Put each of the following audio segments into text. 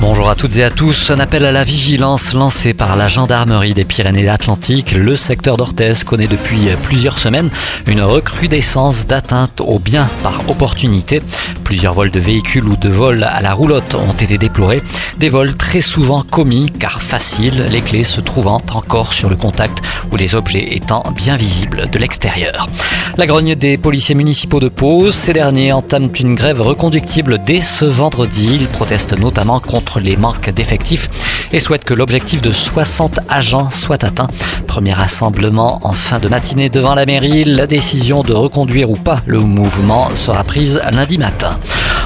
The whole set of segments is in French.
Bonjour à toutes et à tous. Un appel à la vigilance lancé par la gendarmerie des Pyrénées-Atlantiques. Le secteur d'Orthez connaît depuis plusieurs semaines une recrudescence d'atteintes aux biens par opportunité. Plusieurs vols de véhicules ou de vols à la roulotte ont été déplorés. Des vols très souvent commis car faciles, les clés se trouvant encore sur le contact ou les objets étant bien visibles de l'extérieur. La grogne des policiers municipaux de Pau. Ces derniers entament une grève reconductible dès ce vendredi. Ils protestent notamment contre les manques d'effectifs et souhaitent que l'objectif de 60 agents soit atteint. Premier rassemblement en fin de matinée devant la mairie. La décision de reconduire ou pas le mouvement sera prise lundi matin.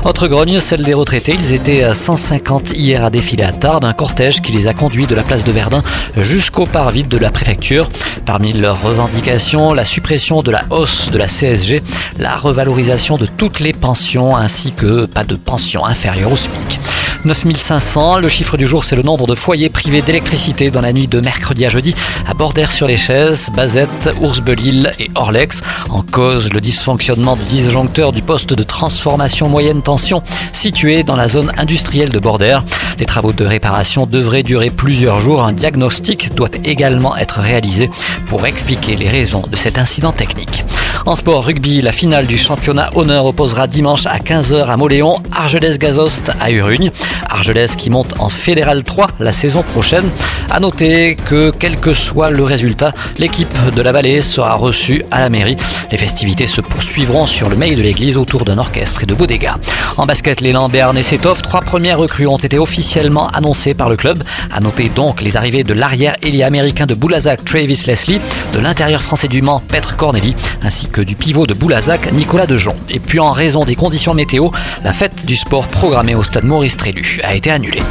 Autre grogne, celle des retraités. Ils étaient à 150 hier à défiler à Tarbes, un cortège qui les a conduits de la place de Verdun jusqu'au parvis de la préfecture. Parmi leurs revendications, la suppression de la hausse de la CSG, la revalorisation de toutes les pensions ainsi que pas de pension inférieure au SMIC. 9500. Le chiffre du jour, c'est le nombre de foyers privés d'électricité dans la nuit de mercredi à jeudi à Bordère-sur-les-Chaises, Bazette, Oursbelil et Orlex. En cause, le dysfonctionnement du disjoncteur du poste de transformation moyenne tension situé dans la zone industrielle de Bordère. Les travaux de réparation devraient durer plusieurs jours. Un diagnostic doit également être réalisé pour expliquer les raisons de cet incident technique. En sport rugby, la finale du championnat honneur opposera dimanche à 15h à Moléon, Argelès-Gazost à Urugne. Argelès qui monte en Fédéral 3 la saison prochaine. À noter que quel que soit le résultat, l'équipe de la vallée sera reçue à la mairie. Les festivités se poursuivront sur le mail de l'église autour d'un orchestre et de beaux dégâts. En basket, les Lambert et Setov, trois premières recrues ont été officiellement annoncées par le club. À noter donc les arrivées de l'arrière ailier américain de Boulazac, Travis Leslie, de l'intérieur français du Mans, Petre Corneli, ainsi que du pivot de Boulazac, Nicolas Dejon. Et puis en raison des conditions météo, la fête du sport programmée au stade Maurice Trélu a été annulée.